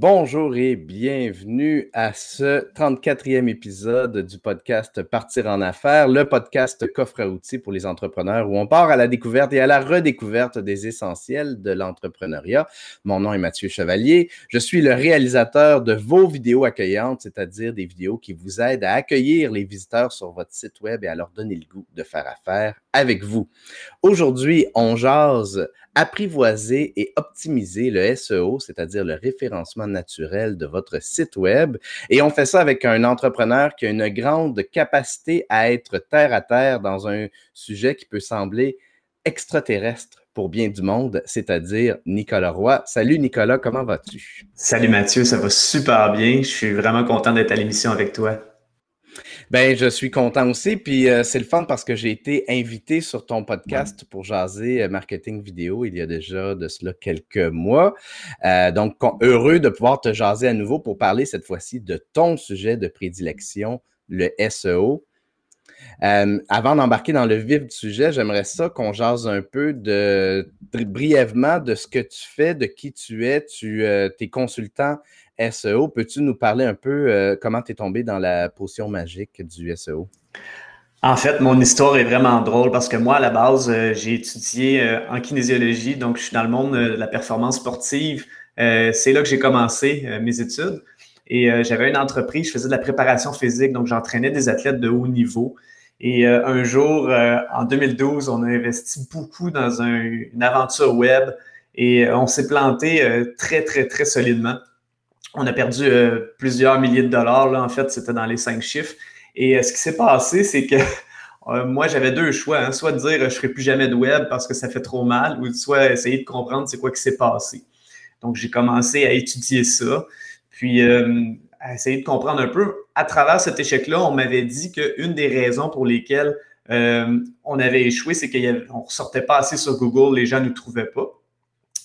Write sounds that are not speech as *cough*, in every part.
bonjour et bienvenue à ce 34e épisode du podcast Partir en affaires, le podcast coffre à outils pour les entrepreneurs où on part à la découverte et à la redécouverte des essentiels de l'entrepreneuriat. Mon nom est Mathieu Chevalier. Je suis le réalisateur de vos vidéos accueillantes, c'est-à-dire des vidéos qui vous aident à accueillir les visiteurs sur votre site web et à leur donner le goût de faire affaire avec vous. Aujourd'hui, on jase apprivoiser et optimiser le SEO, c'est-à-dire le référencement naturel de votre site web. Et on fait ça avec un entrepreneur qui a une grande capacité à être terre à terre dans un sujet qui peut sembler extraterrestre pour bien du monde, c'est-à-dire Nicolas Roy. Salut Nicolas, comment vas-tu? Salut Mathieu, ça va super bien. Je suis vraiment content d'être à l'émission avec toi. Ben, je suis content aussi. Puis euh, c'est le fun parce que j'ai été invité sur ton podcast pour jaser euh, marketing vidéo il y a déjà de cela quelques mois. Euh, donc, heureux de pouvoir te jaser à nouveau pour parler cette fois-ci de ton sujet de prédilection, le SEO. avant d'embarquer dans le vif du sujet, j'aimerais ça qu'on jase un peu de brièvement de ce que tu fais, de qui tu es. Tu es consultant SEO. Peux-tu nous parler un peu euh, comment tu es tombé dans la potion magique du SEO? En fait, mon histoire est vraiment drôle parce que moi, à la base, euh, j'ai étudié euh, en kinésiologie, donc je suis dans le monde de la performance sportive. c'est là que j'ai commencé mes études. Et j'avais une entreprise, je faisais de la préparation physique, donc j'entraînais des athlètes de haut niveau. Et un jour, en 2012, on a investi beaucoup dans une aventure web et on s'est planté très, très, très solidement. On a perdu euh, plusieurs milliers de dollars. Là, en fait, c'était dans les cinq chiffres. Et euh, ce qui s'est passé, c'est que *laughs* euh, moi, j'avais deux choix. Hein. soit dire je ne ferai plus jamais de web parce que ça fait trop mal, ou soit essayer de comprendre c'est quoi qui s'est passé. Donc, j'ai commencé à étudier ça, puis à essayer de comprendre un peu. À travers cet échec-là, on m'avait dit qu'une des raisons pour lesquelles on avait échoué, c'est qu'on ne ressortait pas assez sur Google, les gens ne nous trouvaient pas.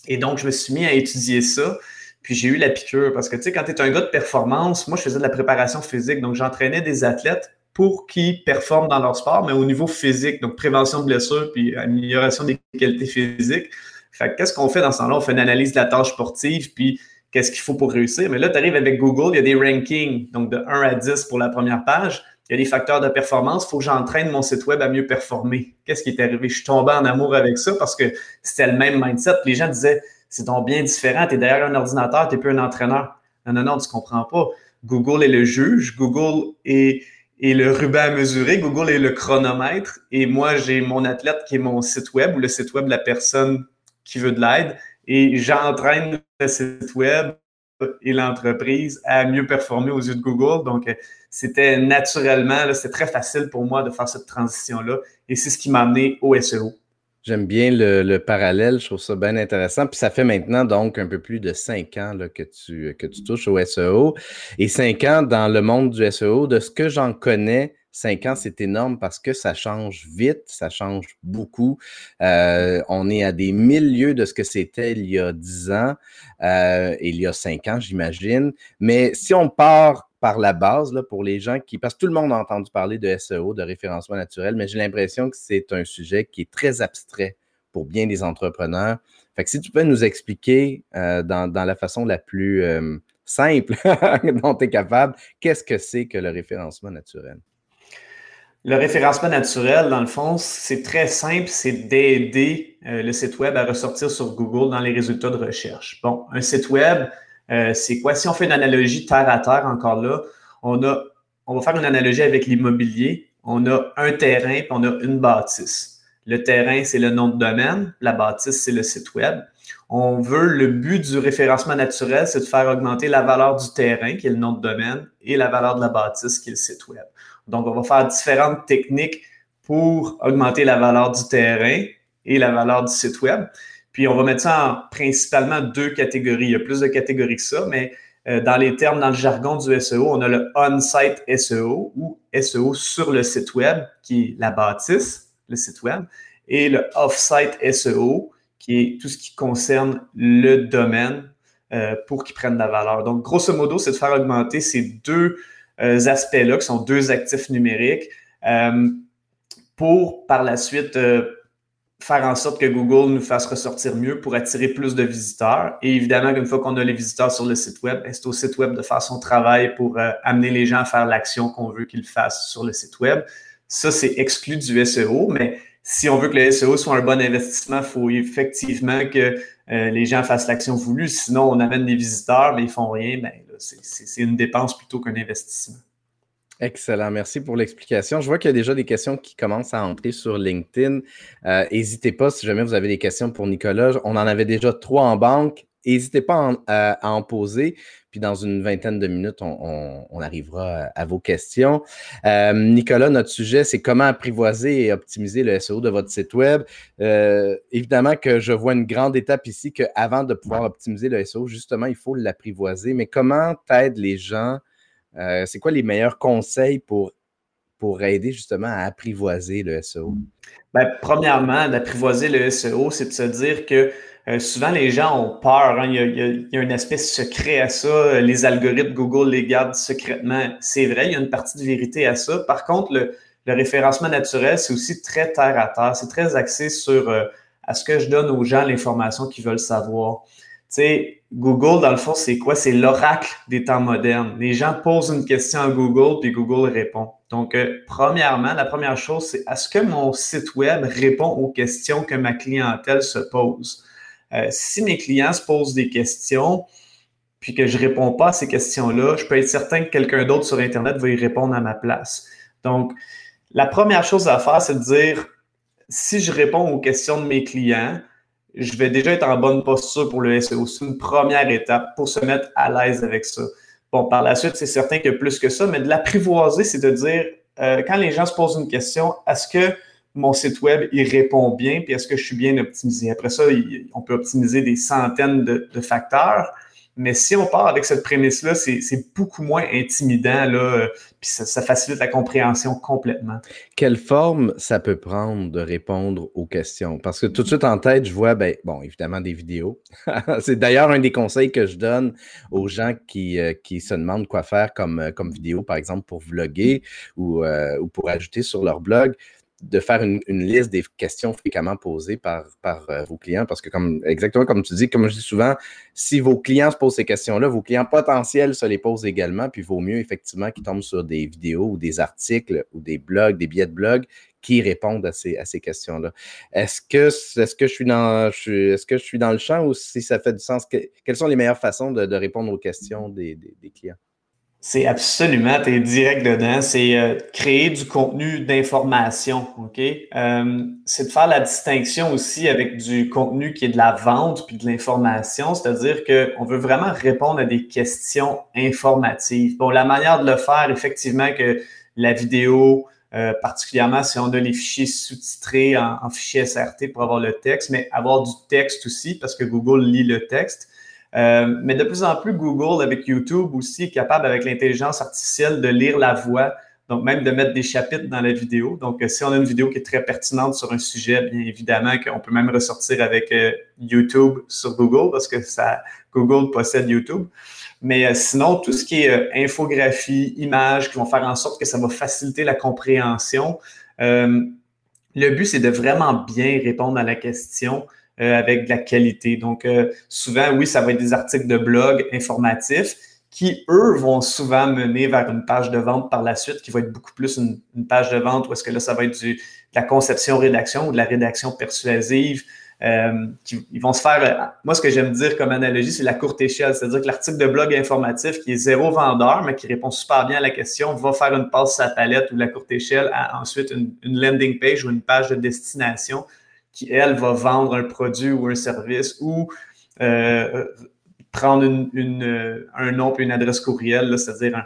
Et donc, je me suis mis à étudier ça. Puis j'ai eu la piqûre parce que, tu sais, quand tu es un gars de performance, moi, je faisais de la préparation physique. Donc, j'entraînais des athlètes pour qu'ils performent dans leur sport, mais au niveau physique, donc prévention de blessures puis amélioration des qualités physiques. Fait qu'est-ce qu'on fait dans ce temps-là? On fait une analyse de la tâche sportive, puis qu'est-ce qu'il faut pour réussir. Mais là, tu arrives avec Google, il y a des rankings, donc de 1 à 10 pour la première page. Il y a des facteurs de performance. Il faut que j'entraîne mon site web à mieux performer. Qu'est-ce qui est arrivé? Je suis tombé en amour avec ça parce que c'était le même mindset. Les gens disaient, c'est donc bien différent. Tu es derrière un ordinateur, tu n'es plus un entraîneur. Non, non, non, tu ne comprends pas. Google est le juge, Google est, le ruban à mesurer, Google est le chronomètre. Et moi, j'ai mon athlète qui est mon site web ou le site web de la personne qui veut de l'aide. Et j'entraîne le site web et l'entreprise à mieux performer aux yeux de Google. Donc, c'était naturellement, c'est très facile pour moi de faire cette transition-là. Et c'est ce qui m'a amené au SEO. J'aime bien le, parallèle, je trouve ça bien intéressant. Puis ça fait maintenant donc un peu plus de cinq ans là, que, tu, que tu touches au SEO. Et cinq ans dans le monde du SEO, de ce que j'en connais, cinq ans, c'est énorme parce que ça change vite, ça change beaucoup. Euh, on est à des milieux de ce que c'était il y a dix ans euh, il y a cinq ans, j'imagine. Mais si on part par la base là, pour les gens qui. Parce que tout le monde a entendu parler de SEO, de référencement naturel, mais j'ai l'impression que c'est un sujet qui est très abstrait pour bien des entrepreneurs. Fait que si tu peux nous expliquer euh, dans, la façon la plus euh, simple *laughs* dont tu es capable, qu'est-ce que c'est que le référencement naturel? Le référencement naturel, dans le fond, c'est très simple, c'est d'aider euh, le site web à ressortir sur Google dans les résultats de recherche. Bon, un site web, euh, c'est quoi? Si on fait une analogie terre à terre, encore là, on, a, on va faire une analogie avec l'immobilier. On a un terrain et on a une bâtisse. Le terrain, c'est le nom de domaine. La bâtisse, c'est le site web. On veut, le but du référencement naturel, c'est de faire augmenter la valeur du terrain, qui est le nom de domaine, et la valeur de la bâtisse, qui est le site web. Donc, on va faire différentes techniques pour augmenter la valeur du terrain et la valeur du site web. Puis on va mettre ça en principalement deux catégories. Il y a plus de catégories que ça, mais euh, dans les termes, dans le jargon du SEO, on a le on-site SEO ou SEO sur le site web, qui est la bâtisse, le site web, et le off-site SEO, qui est tout ce qui concerne le domaine euh, pour qu'il prenne de la valeur. Donc, grosso modo, c'est de faire augmenter ces deux euh, aspects-là, qui sont deux actifs numériques, pour par la suite faire en sorte que Google nous fasse ressortir mieux pour attirer plus de visiteurs. Et évidemment, une fois qu'on a les visiteurs sur le site web, c'est au site web de faire son travail pour euh, amener les gens à faire l'action qu'on veut qu'ils fassent sur le site web. Ça, c'est exclu du SEO, mais si on veut que le SEO soit un bon investissement, il faut effectivement que euh, les gens fassent l'action voulue. Sinon, on amène des visiteurs, mais ils font rien. Ben, c'est une dépense plutôt qu'un investissement. Excellent, merci pour l'explication. Je vois qu'il y a déjà des questions qui commencent à entrer sur LinkedIn. Euh, n'hésitez pas si jamais vous avez des questions pour Nicolas. On en avait déjà trois en banque. N'hésitez pas à, en poser. Puis dans une vingtaine de minutes, on, arrivera à, vos questions. Euh, Nicolas, notre sujet, c'est comment apprivoiser et optimiser le SEO de votre site Web. Euh, évidemment que je vois une grande étape ici qu'avant de pouvoir optimiser le SEO, justement, il faut l'apprivoiser. Mais comment t'aides les gens euh, c'est quoi les meilleurs conseils pour, pour aider justement à apprivoiser le SEO? Ben, premièrement, d'apprivoiser le SEO, c'est de se dire que euh, souvent les gens ont peur. Hein. Il, y a, un aspect secret à ça. Les algorithmes Google les gardent secrètement. C'est vrai, il y a une partie de vérité à ça. Par contre, le, référencement naturel, c'est aussi très terre à terre. C'est très axé sur euh, à ce que je donne aux gens l'information qu'ils veulent savoir. Sais, Google, dans le fond, c'est quoi? C'est l'oracle des temps modernes. Les gens posent une question à Google, puis Google répond. Donc, euh, premièrement, la première chose, c'est est-ce que mon site web répond aux questions que ma clientèle se pose? Euh, si mes clients se posent des questions, puis que je ne réponds pas à ces questions-là, je peux être certain que quelqu'un d'autre sur Internet va y répondre à ma place. Donc, la première chose à faire, c'est de dire, si je réponds aux questions de mes clients, je vais déjà être en bonne posture pour le SEO. C'est une première étape pour se mettre à l'aise avec ça. Bon, par la suite, c'est certain que plus que ça, mais de l'apprivoiser, c'est de dire, euh, quand les gens se posent une question, est-ce que mon site web, répond bien, puis est-ce que je suis bien optimisé? Après ça, on peut optimiser des centaines de, de facteurs, mais si on part avec cette prémisse-là, c'est beaucoup moins intimidant, là, ça, facilite la compréhension complètement. Quelle forme ça peut prendre de répondre aux questions? Parce que tout de suite en tête, je vois, ben, évidemment, des vidéos. *laughs* c'est d'ailleurs un des conseils que je donne aux gens qui, euh, se demandent quoi faire comme, euh, comme vidéo, par exemple, pour vlogger ou, euh, ou pour ajouter sur leur blog de faire une, liste des questions fréquemment posées par, par euh, vos clients. Parce que, comme exactement comme tu dis, comme je dis souvent, si vos clients se posent ces questions-là, vos clients potentiels se les posent également. Puis il vaut mieux effectivement qu'ils tombent sur des vidéos ou des articles ou des blogs, des billets de blog qui répondent à ces, à ces questions-là. Est-ce que, est que, je suis dans, est-ce que je suis dans le champ ou si ça fait du sens? quelles sont les meilleures façons de, répondre aux questions des clients? C'est absolument, tu es direct dedans. C'est euh, créer du contenu d'information, OK? Euh, c'est de faire la distinction aussi avec du contenu qui est de la vente puis de l'information, c'est-à-dire qu'on veut vraiment répondre à des questions informatives. Bon, la manière de le faire, effectivement, que la vidéo, euh, particulièrement si on a les fichiers sous-titrés en, en fichier SRT pour avoir le texte, mais avoir du texte aussi parce que Google lit le texte. Euh, mais de plus en plus, Google, avec YouTube aussi, est capable, avec l'intelligence artificielle, de lire la voix, donc même de mettre des chapitres dans la vidéo. Donc, euh, si on a une vidéo qui est très pertinente sur un sujet, bien évidemment qu'on peut même ressortir avec euh, YouTube sur Google, parce que ça, Google possède YouTube. Mais sinon, tout ce qui est infographie, images, qui vont faire en sorte que ça va faciliter la compréhension. le but, c'est de vraiment bien répondre à la question euh, avec de la qualité. Donc, euh, souvent, oui, ça va être des articles de blog informatifs qui, eux, vont souvent mener vers une page de vente par la suite, qui va être beaucoup plus une, page de vente où est-ce que là, ça va être de la conception-rédaction ou de la rédaction persuasive. Euh, qui, ils vont se faire, moi, ce que j'aime dire comme analogie, c'est la courte échelle. C'est-à-dire que l'article de blog informatif qui est zéro vendeur, mais qui répond super bien à la question, va faire une passe sa palette ou la courte échelle à ensuite une landing page ou une page de destination qui, elle, va vendre un produit ou un service ou euh, prendre une, euh, un nom et une adresse courriel, c'est-à-dire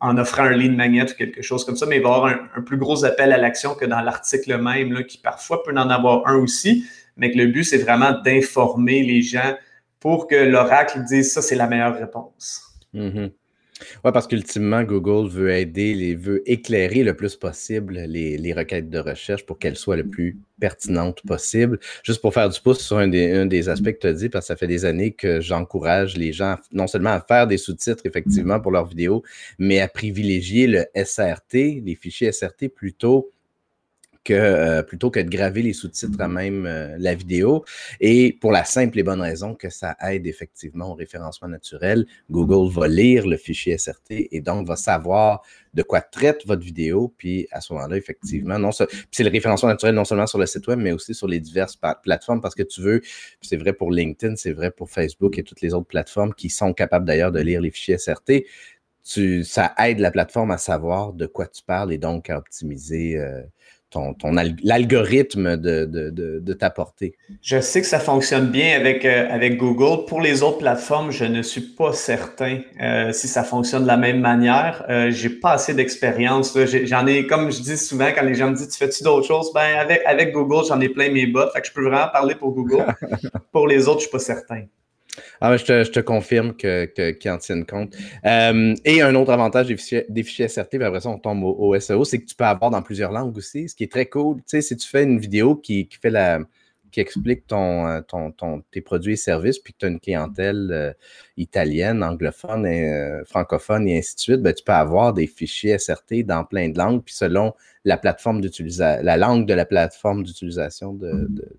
en offrant un lead magnet ou quelque chose comme ça, mais il va y avoir un, plus gros appel à l'action que dans l'article même, qui parfois peut en avoir un aussi, mais que le but, c'est vraiment d'informer les gens pour que l'oracle dise ça, c'est la meilleure réponse. Mm-hmm. Oui, parce qu'ultimement, Google veut aider, les, veut éclairer le plus possible les, requêtes de recherche pour qu'elles soient le plus pertinentes possible. Juste pour faire du pouce sur un des, aspects que tu as dit, parce que ça fait des années que j'encourage les gens non seulement à faire des sous-titres, effectivement, pour leurs vidéos, mais à privilégier le SRT, les fichiers SRT plutôt que euh, plutôt que de graver les sous-titres à même euh, la vidéo. Et pour la simple et bonne raison que ça aide effectivement au référencement naturel. Google va lire le fichier SRT et donc va savoir de quoi traite votre vidéo. Puis à ce moment-là, effectivement, non c'est le référencement naturel non seulement sur le site web, mais aussi sur les diverses plateformes parce que tu veux, c'est vrai pour LinkedIn, c'est vrai pour Facebook et toutes les autres plateformes qui sont capables d'ailleurs de lire les fichiers SRT. Tu, ça aide la plateforme à savoir de quoi tu parles et donc à optimiser euh, ton, l'algorithme de, de, de, t'apporter. Je sais que ça fonctionne bien avec, euh, avec Google. Pour les autres plateformes, je ne suis pas certain euh, si ça fonctionne de la même manière. Euh, j'ai pas assez d'expérience. J'en ai, comme je dis souvent, quand les gens me disent Tu fais-tu d'autres choses? Ben, avec, avec Google, j'en ai plein mes bottes. Fait que je peux vraiment parler pour Google. *laughs* pour les autres, je suis pas certain. Ah, je, te, je te confirme qu'ils que, en tiennent compte. Euh, et un autre avantage des fichiers, des fichiers SRT, puis après ça, on tombe au, SEO, c'est que tu peux avoir dans plusieurs langues aussi, ce qui est très cool. Tu sais, si tu fais une vidéo qui, qui fait la qui explique ton, euh, ton, ton, tes produits et services, puis que tu as une clientèle euh, italienne, anglophone, et, francophone et ainsi de suite, ben, tu peux avoir des fichiers SRT dans plein de langues, puis selon la plateforme d'utilisation, la langue de la plateforme d'utilisation de, de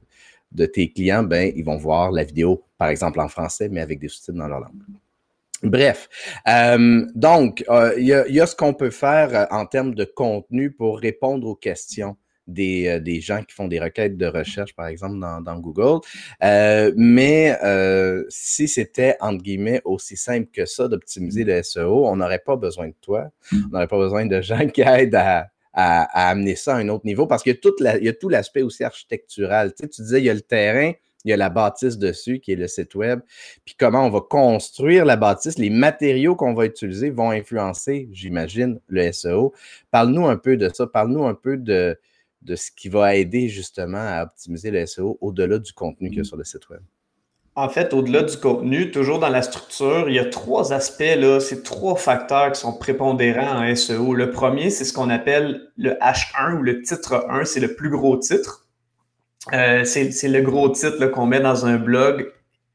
tes clients, ben, ils vont voir la vidéo, par exemple en français, mais avec des sous-titres dans leur langue. Bref, euh, donc, euh, il y, a ce qu'on peut faire euh, en termes de contenu pour répondre aux questions des, gens qui font des requêtes de recherche, par exemple, dans Google. mais si c'était, entre guillemets, aussi simple que ça d'optimiser le SEO, on n'aurait pas besoin de toi. On n'aurait pas besoin de gens *laughs* qui aident à, à, amener ça à un autre niveau parce qu'il y a, tout l'aspect aussi architectural. Tu, sais, tu disais, il y a le terrain, il y a la bâtisse dessus qui est le site web, puis comment on va construire la bâtisse, les matériaux qu'on va utiliser vont influencer, j'imagine, le SEO. Parle-nous un peu de ça, parle-nous un peu de, de ce qui va aider justement à optimiser le SEO au-delà du contenu qu'il y a sur le site web. En fait, au-delà du contenu, toujours dans la structure, il y a trois aspects, là, c'est trois facteurs qui sont prépondérants en SEO. Le premier, c'est ce qu'on appelle le H1 ou le titre 1, c'est le plus gros titre. Euh, c'est le gros titre qu'on met dans un blog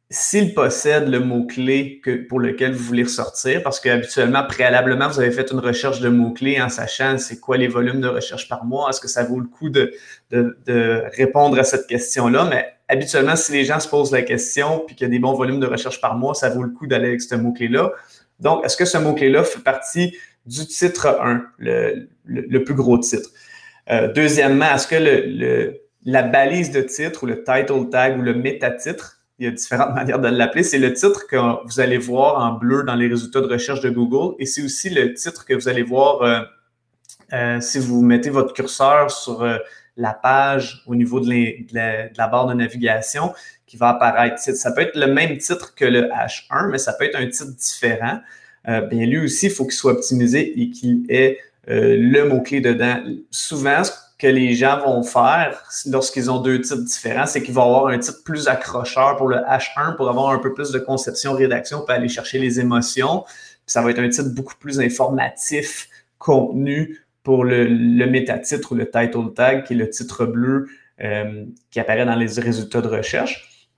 s'il possède le mot-clé pour lequel vous voulez ressortir, parce qu'habituellement, préalablement, vous avez fait une recherche de mots-clés en sachant c'est quoi les volumes de recherche par mois, est-ce que ça vaut le coup de, de répondre à cette question-là, mais habituellement, si les gens se posent la question puis qu'il y a des bons volumes de recherche par mois, ça vaut le coup d'aller avec ce mot-clé-là. Donc, est-ce que ce mot-clé-là fait partie du titre 1, le, plus gros titre? Euh, deuxièmement, est-ce que le, la balise de titre ou le title tag ou le métatitre, il y a différentes *laughs* manières de l'appeler, c'est le titre que vous allez voir en bleu dans les résultats de recherche de Google et c'est aussi le titre que vous allez voir euh, euh, si vous mettez votre curseur sur la page au niveau de, la, barre de navigation qui va apparaître. Ça peut être le même titre que le H1, mais ça peut être un titre différent. Euh, bien, lui aussi, il faut qu'il soit optimisé et qu'il ait euh, le mot-clé dedans. Souvent, que les gens vont faire lorsqu'ils ont deux titres différents, c'est qu'ils vont avoir un titre plus accrocheur pour le H1 pour avoir un peu plus de conception, rédaction, pour aller chercher les émotions. ça va être un titre beaucoup plus informatif, contenu, pour le, le métatitre ou le title tag, qui est le titre bleu euh, qui apparaît dans les résultats de recherche.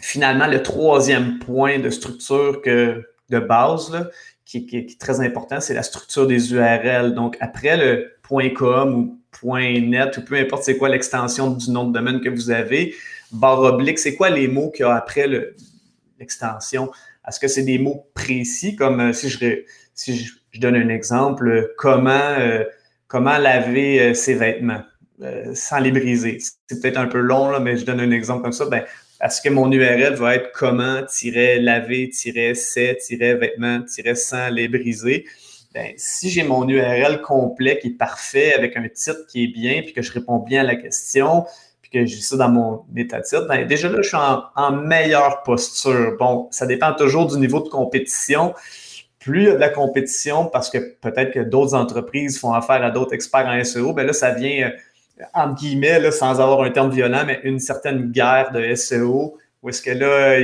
Finalement, le troisième point de structure que, de base, qui, est très important, c'est la structure des URL. Donc, après le .com ou .net, ou peu importe c'est quoi l'extension du nom de domaine que vous avez, barre oblique, c'est quoi les mots qu'il y a après l'extension? Est-ce que c'est des mots précis, comme euh, si, je, donne un exemple, comment... Euh, comment laver euh, ses vêtements euh, sans les briser? C'est peut-être un peu long, là, mais je donne un exemple comme ça. Ben, est-ce que mon URL va être comment-laver-ses-vêtements-sans les briser? Ben, si j'ai mon URL complet qui est parfait avec un titre qui est bien, puis que je réponds bien à la question, puis que j'ai ça dans mon état titre, ben, déjà là, je suis en, meilleure posture. Bon, ça dépend toujours du niveau de compétition plus il y a de la compétition, parce que peut-être que d'autres entreprises font affaire à d'autres experts en SEO, ben là, ça vient, euh, entre guillemets, sans avoir un terme violent, mais une certaine guerre de SEO, où est-ce que là,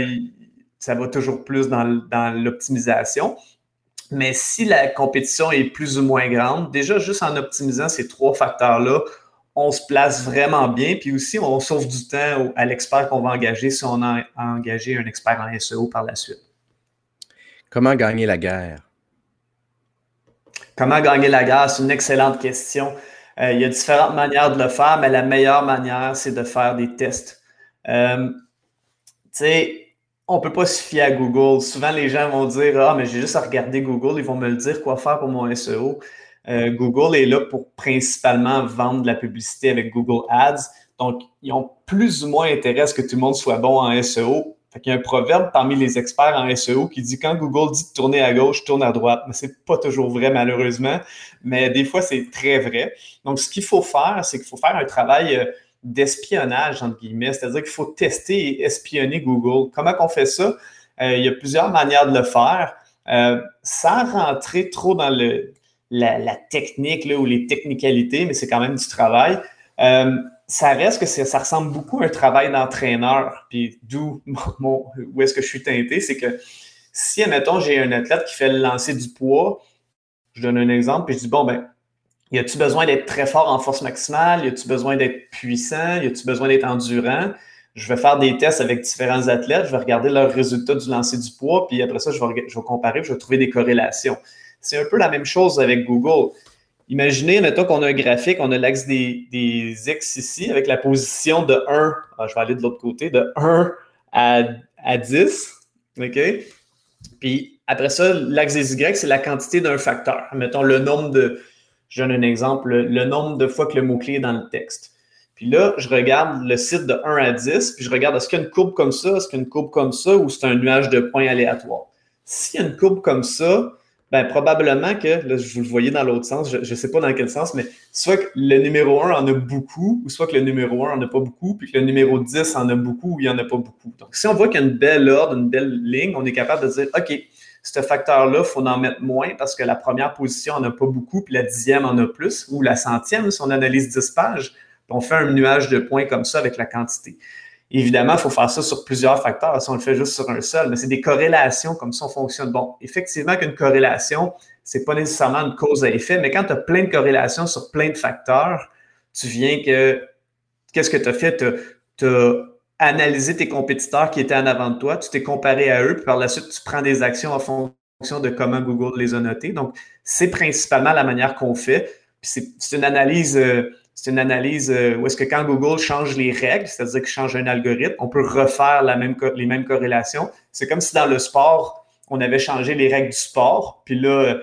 ça va toujours plus dans l'optimisation. Mais si la compétition est plus ou moins grande, déjà, juste en optimisant ces trois facteurs-là, on se place vraiment bien, puis aussi, on sauve du temps à l'expert qu'on va engager si on a engagé un expert en SEO par la suite. Comment gagner la guerre? Comment gagner la guerre? C'est une excellente question. Euh, il y a différentes manières de le faire, mais la meilleure manière, c'est de faire des tests. Euh, tu sais, on ne peut pas se fier à Google. Souvent, les gens vont dire Ah, mais j'ai juste à regarder Google, ils vont me le dire quoi faire pour mon SEO. Euh, Google est là pour principalement vendre de la publicité avec Google Ads. Donc, ils ont plus ou moins intérêt à ce que tout le monde soit bon en SEO. Il y a un proverbe parmi les experts en SEO qui dit quand Google dit de tourner à gauche, tourne à droite. Mais c'est pas toujours vrai, malheureusement. Mais des fois, c'est très vrai. Donc, ce qu'il faut faire, c'est qu'il faut faire un travail euh, d'espionnage, entre guillemets. C'est-à-dire qu'il faut tester et espionner Google. Comment on fait ça? Euh, il y a plusieurs manières de le faire. sans rentrer trop dans la, technique ou les technicalités, mais c'est quand même du travail. Euh, ça reste que ça ressemble beaucoup à un travail d'entraîneur. Puis d'où où est-ce que je suis teinté, c'est que si, admettons, j'ai un athlète qui fait le lancer du poids, je donne un exemple, puis je dis, bon, ben, y a-tu besoin d'être très fort en force maximale? Y a-tu besoin d'être puissant? Y a-tu besoin d'être endurant? Je vais faire des tests avec différents athlètes, je vais regarder leurs résultats du lancer du poids, puis après ça, je vais, je vais comparer, je vais trouver des corrélations. C'est un peu la même chose avec Google. Imaginez, mettons qu'on a un graphique, on a l'axe des, X ici avec la position de 1, ah, je vais aller de l'autre côté, de 1 à, à 10. OK? Puis après ça, l'axe des Y, c'est la quantité d'un facteur. Mettons le nombre de, je donne un exemple, le nombre de fois que le mot-clé est dans le texte. Puis là, je regarde le site de 1 à 10, puis je regarde est-ce qu'il y a une courbe comme ça, est-ce qu'il y a une courbe comme ça, ou c'est un nuage de points aléatoires. S'il y a une courbe comme ça, ben, probablement que, là, vous le voyez dans l'autre sens, je ne sais pas dans quel sens, mais soit que le numéro 1 en a beaucoup, ou soit que le numéro 1 en a pas beaucoup, puis que le numéro 10 en a beaucoup ou il n'y en a pas beaucoup. Donc, si on voit qu'il y a une belle ordre, une belle ligne, on est capable de dire, OK, ce facteur-là, il faut en mettre moins parce que la première position en a pas beaucoup, puis la dixième en a plus, ou la centième, si on analyse 10 pages, on fait un nuage de points comme ça avec la quantité. Évidemment, il faut faire ça sur plusieurs facteurs. Si on le fait juste sur un seul, mais c'est des corrélations comme ça, on fonctionne. Bon, effectivement qu'une corrélation, c'est pas nécessairement une cause à effet, mais quand tu as plein de corrélations sur plein de facteurs, tu viens que, qu'est-ce que tu as fait? Tu as, analysé tes compétiteurs qui étaient en avant de toi, tu t'es comparé à eux, puis par la suite, tu prends des actions en fonction de comment Google les a notés. Donc, c'est principalement la manière qu'on fait. C'est une analyse euh, c'est une analyse euh, où est-ce que quand Google change les règles, c'est-à-dire qu'il change un algorithme, on peut refaire les mêmes corrélations. C'est comme si dans le sport, on avait changé les règles du sport, puis là,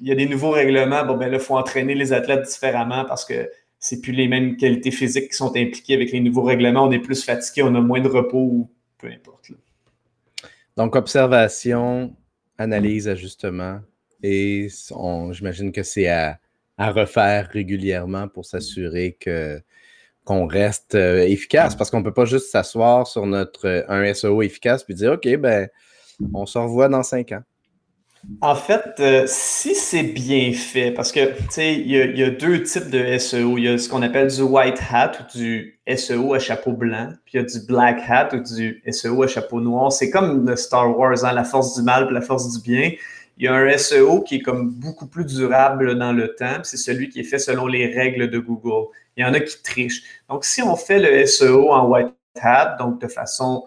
il y a des nouveaux règlements. Bon, ben là, il faut entraîner les athlètes différemment parce que c'est plus les mêmes qualités physiques qui sont impliquées avec les nouveaux règlements. On est plus fatigué, on a moins de repos peu importe. Donc, observation, analyse, ajustement. Et j'imagine que c'est à à refaire régulièrement pour s'assurer que qu'on reste euh, efficace parce qu'on ne peut pas juste s'asseoir sur notre euh, un SEO efficace puis dire OK, ben, on se revoit dans cinq ans. En fait, euh, si c'est bien fait, parce que il y, a deux types de SEO. Il y a ce qu'on appelle du white hat ou du SEO à chapeau blanc, puis il y a du black hat ou du SEO à chapeau noir. C'est comme le Star Wars, hein, la force du mal et la force du bien. Il y a un SEO qui est comme beaucoup plus durable dans le temps. C'est celui qui est fait selon les règles de Google. Il y en a qui trichent. Donc, si on fait le SEO en white hat, donc de façon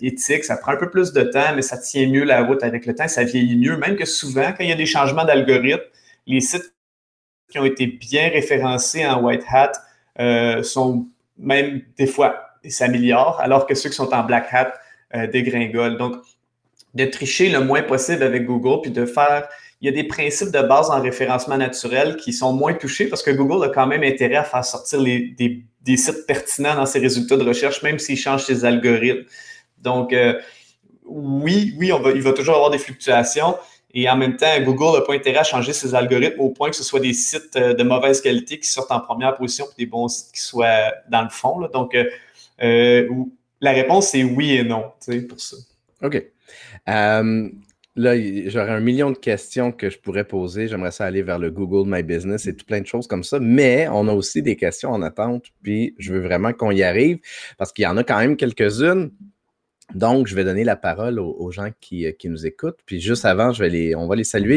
éthique, ça prend un peu plus de temps, mais ça tient mieux la route avec le temps, ça vieillit mieux. Même que souvent, quand il y a des changements d'algorithme, les sites qui ont été bien référencés en white hat euh, sont même des fois s'améliorent, alors que ceux qui sont en black hat euh, dégringolent. Donc, de tricher le moins possible avec Google, puis de faire. Il y a des principes de base en référencement naturel qui sont moins touchés parce que Google a quand même intérêt à faire sortir des, sites pertinents dans ses résultats de recherche, même s'il change ses algorithmes. Donc, euh, oui, oui, il va toujours avoir des fluctuations. Et en même temps, Google n'a pas intérêt à changer ses algorithmes au point que ce soit des sites euh, de mauvaise qualité qui sortent en première position et des bons sites qui soient dans le fond. Donc, euh, la réponse est oui et non pour ça. OK. Là, j'aurais un million de questions que je pourrais poser. J'aimerais ça aller vers le Google My Business et tout plein de choses comme ça. Mais on a aussi des questions en attente. Puis je veux vraiment qu'on y arrive parce qu'il y en a quand même quelques-unes. Donc, je vais donner la parole aux, gens qui, euh, qui, nous écoutent. Puis juste avant, on va les saluer.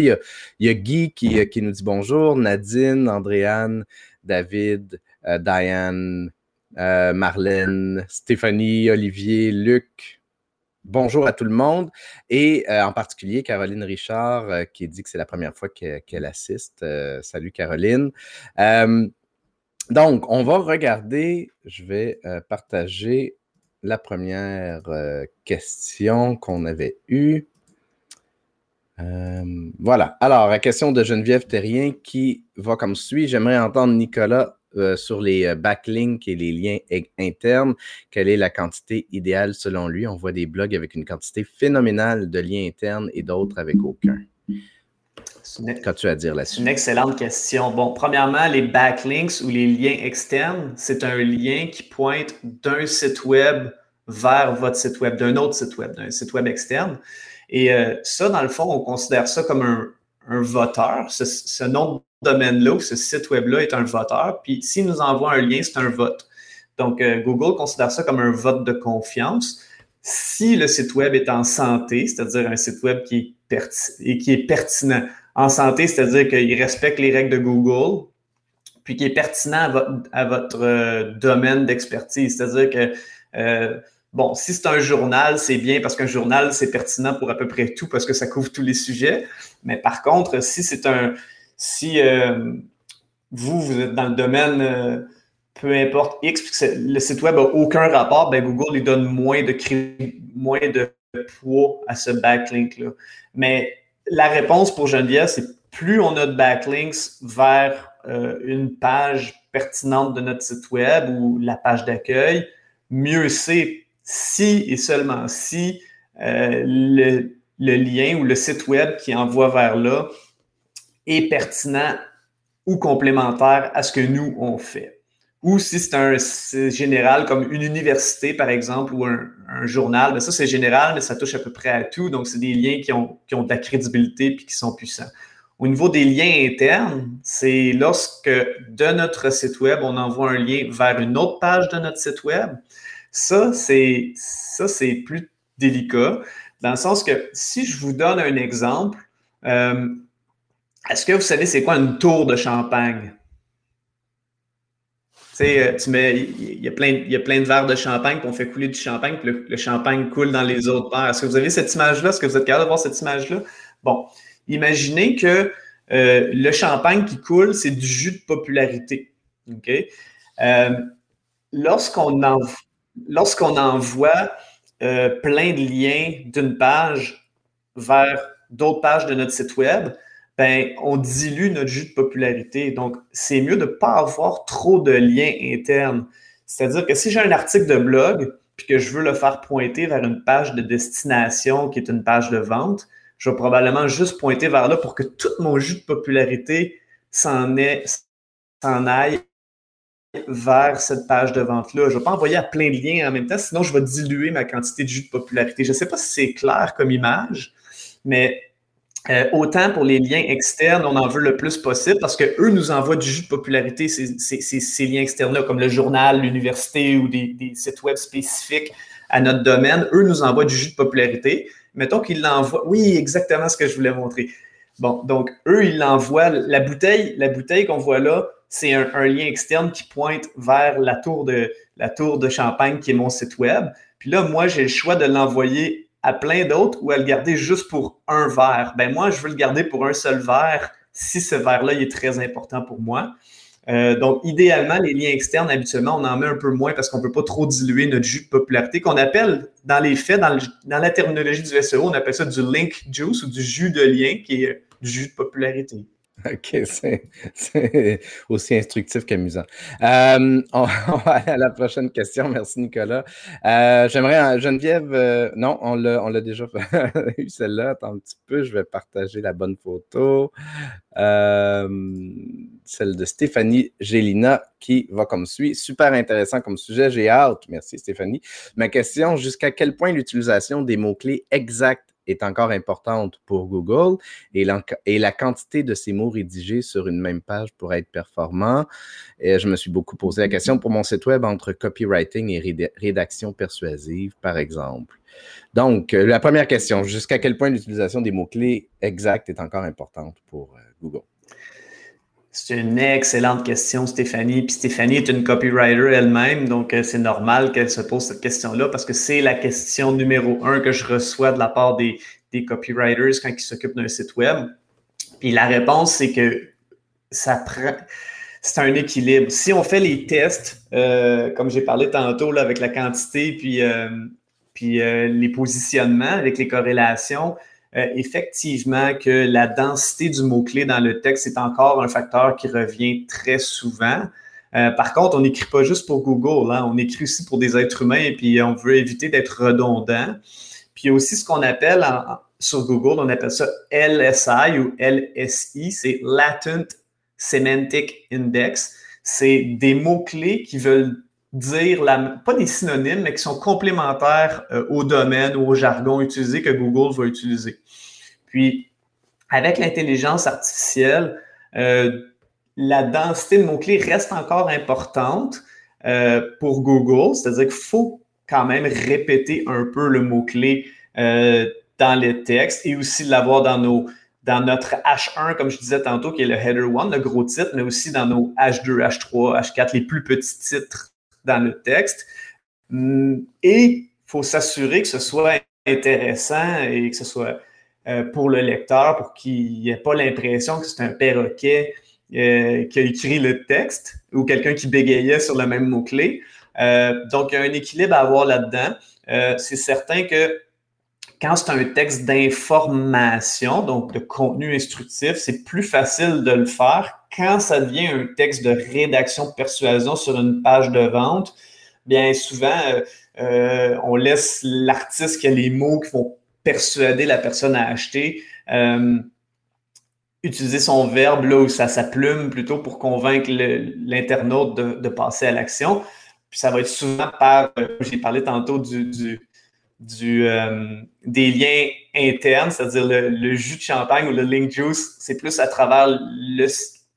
Il y a, Guy qui, euh, qui, nous dit bonjour, Nadine, Andréane, David, Diane, Marlène, Stéphanie, Olivier, Luc, bonjour à tout le monde et euh, en particulier Caroline Richard euh, qui dit que c'est la première fois qu'elle assiste. Euh, salut Caroline. donc, on va regarder, je vais partager la première question qu'on avait eue. voilà. Alors, la question de Geneviève Terrien qui va comme suit. J'aimerais entendre Nicolas euh, sur les euh, backlinks et les liens internes, quelle est la quantité idéale selon lui? On voit des blogs avec une quantité phénoménale de liens internes et d'autres avec aucun. Qu'as-tu à dire là-dessus? Une excellente question. Bon, premièrement, les backlinks ou les liens externes, c'est un lien qui pointe d'un site web vers votre site web, d'un autre site web, d'un site web externe. Et euh, ça, dans le fond, on considère ça comme un, un voteur. Ce, ce nom domaine-là, ce site web-là est un voteur. Puis s'il nous envoie un lien, c'est un vote. Donc, euh, Google considère ça comme un vote de confiance. Si le site web est en santé, c'est-à-dire un site web qui est, et qui est pertinent. En santé, c'est-à-dire qu'il respecte les règles de Google, puis qui est pertinent à votre, euh, domaine d'expertise. C'est-à-dire que, euh, bon, si c'est un journal, c'est bien parce qu'un journal, c'est pertinent pour à peu près tout parce que ça couvre tous les sujets. Mais par contre, si c'est un, si euh, vous, vous êtes dans le domaine, peu importe X, puis le site web n'a aucun rapport, ben Google lui donne moins de, moins de poids à ce backlink-là. Mais la réponse pour Geneviève, c'est plus on a de backlinks vers euh, une page pertinente de notre site web ou la page d'accueil, mieux c'est si et seulement si le, le, lien ou le site web qui envoie vers là est pertinent ou complémentaire à ce que nous, on fait. Ou si c'est un général comme une université, par exemple, ou un, journal, ben ça, c'est général, mais ça touche à peu près à tout. Donc, c'est des liens qui ont, qui ont de la crédibilité et qui sont puissants. Au niveau des liens internes, c'est lorsque de notre site web, on envoie un lien vers une autre page de notre site web. Ça, c'est, ça, c'est plus délicat, dans le sens que si je vous donne un exemple, euh, est-ce que vous savez c'est quoi une tour de champagne? Sais, euh, tu mets, il y, a plein, y a plein de verres de champagne, puis on fait couler du champagne, puis le, champagne coule dans les autres verres. Est-ce que vous avez cette image-là? Est-ce que vous êtes capable de voir cette image-là? Bon, imaginez que euh, le champagne qui coule, c'est du jus de popularité. OK? Euh, lorsqu'on, lorsqu'on envoie plein de liens d'une page vers d'autres pages de notre site web, ben, on dilue notre jus de popularité. Donc, c'est mieux de ne pas avoir trop de liens internes. C'est-à-dire que si j'ai un article de blog, puis que je veux le faire pointer vers une page de destination qui est une page de vente, je vais probablement juste pointer vers là pour que tout mon jus de popularité s'en aille vers cette page de vente-là. Je ne vais pas envoyer à plein de liens en même temps, sinon je vais diluer ma quantité de jus de popularité. Je ne sais pas si c'est clair comme image, mais euh, autant pour les liens externes, on en veut le plus possible parce qu'eux nous envoient du jus de popularité, ces, liens externes-là, comme le journal, l'université ou des, sites web spécifiques à notre domaine. Eux nous envoient du jus de popularité. Mettons qu'ils l'envoient. Oui, exactement ce que je voulais montrer. Bon, donc eux, ils l'envoient. La bouteille, la bouteille qu'on voit là, c'est un, un, lien externe qui pointe vers la tour, de, la tour de champagne qui est mon site web. Puis là, moi, j'ai le choix de l'envoyer à plein d'autres ou à le garder juste pour un verre? Ben moi, je veux le garder pour un seul verre si ce verre-là est très important pour moi. Euh, donc, idéalement, les liens externes, habituellement, on en met un peu moins parce qu'on ne peut pas trop diluer notre jus de popularité, qu'on appelle, dans les faits, dans, dans, la terminologie du SEO, on appelle ça du link juice ou du jus de lien, qui est du jus de popularité. OK, c'est aussi instructif qu'amusant. Euh, *laughs* on, va aller à la prochaine question. Merci, Nicolas. Euh, j'aimerais, Geneviève, euh, non, on l'a déjà *laughs* eu celle-là. Attends un petit peu, je vais partager la bonne photo. celle de Stéphanie Gélina qui va comme suit. Super intéressant comme sujet, j'ai hâte. Merci, Stéphanie. Ma question, jusqu'à quel point l'utilisation des mots-clés exacts est encore importante pour Google et, la quantité de ces mots rédigés sur une même page pour être performant. Et je me suis beaucoup posé la question pour mon site web entre copywriting et rédaction persuasive, par exemple. Donc, euh, la première question, jusqu'à quel point l'utilisation des mots-clés exacts est encore importante pour euh, Google? C'est une excellente question, Stéphanie. Puis Stéphanie est une copywriter elle-même, donc euh, c'est normal qu'elle se pose cette question-là parce que c'est la question numéro un que je reçois de la part des, des copywriters quand ils s'occupent d'un site web. Puis la réponse, c'est que ça prend. c'est un équilibre. Si on fait les tests, euh, comme j'ai parlé tantôt là, avec la quantité puis, euh, puis les positionnements, avec les corrélations, effectivement que la densité du mot-clé dans le texte est encore un facteur qui revient très souvent. par contre, on n'écrit pas juste pour Google, hein. on écrit aussi pour des êtres humains et puis on veut éviter d'être redondant. Puis il y aussi ce qu'on appelle sur Google, on appelle ça LSI ou LSI, c'est Latent Semantic Index. C'est des mots-clés qui veulent dire, la, pas des synonymes, mais qui sont complémentaires euh, au domaine ou au jargon utilisé que Google va utiliser. Puis, avec l'intelligence artificielle, euh, la densité de mots-clés reste encore importante euh, pour Google, c'est-à-dire qu'il faut quand même répéter un peu le mot-clé dans les textes et aussi l'avoir dans nos dans notre H1, comme je disais tantôt, qui est le header 1, le gros titre, mais aussi dans nos H2, H3, H4, les plus petits titres dans le texte. Hum, et il faut s'assurer que ce soit intéressant et que ce soit euh, pour le lecteur, pour qu'il n'ait pas l'impression que c'est un perroquet euh, qui a écrit le texte ou quelqu'un qui bégayait sur le même mot-clé. Euh, donc, il y a un équilibre à avoir là-dedans. c'est certain que quand c'est un texte d'information, donc de contenu instructif, c'est plus facile de le faire. Quand ça devient un texte de rédaction de persuasion sur une page de vente, bien souvent, on laisse l'artiste qui a les mots qui vont persuader la personne à acheter. Euh, utiliser son verbe ça sa plume plutôt pour convaincre l'internaute de, passer à l'action. Puis ça va être souvent par, j'ai parlé tantôt du du, euh, des liens internes, c'est-à-dire le, jus de champagne ou le link juice, c'est plus à travers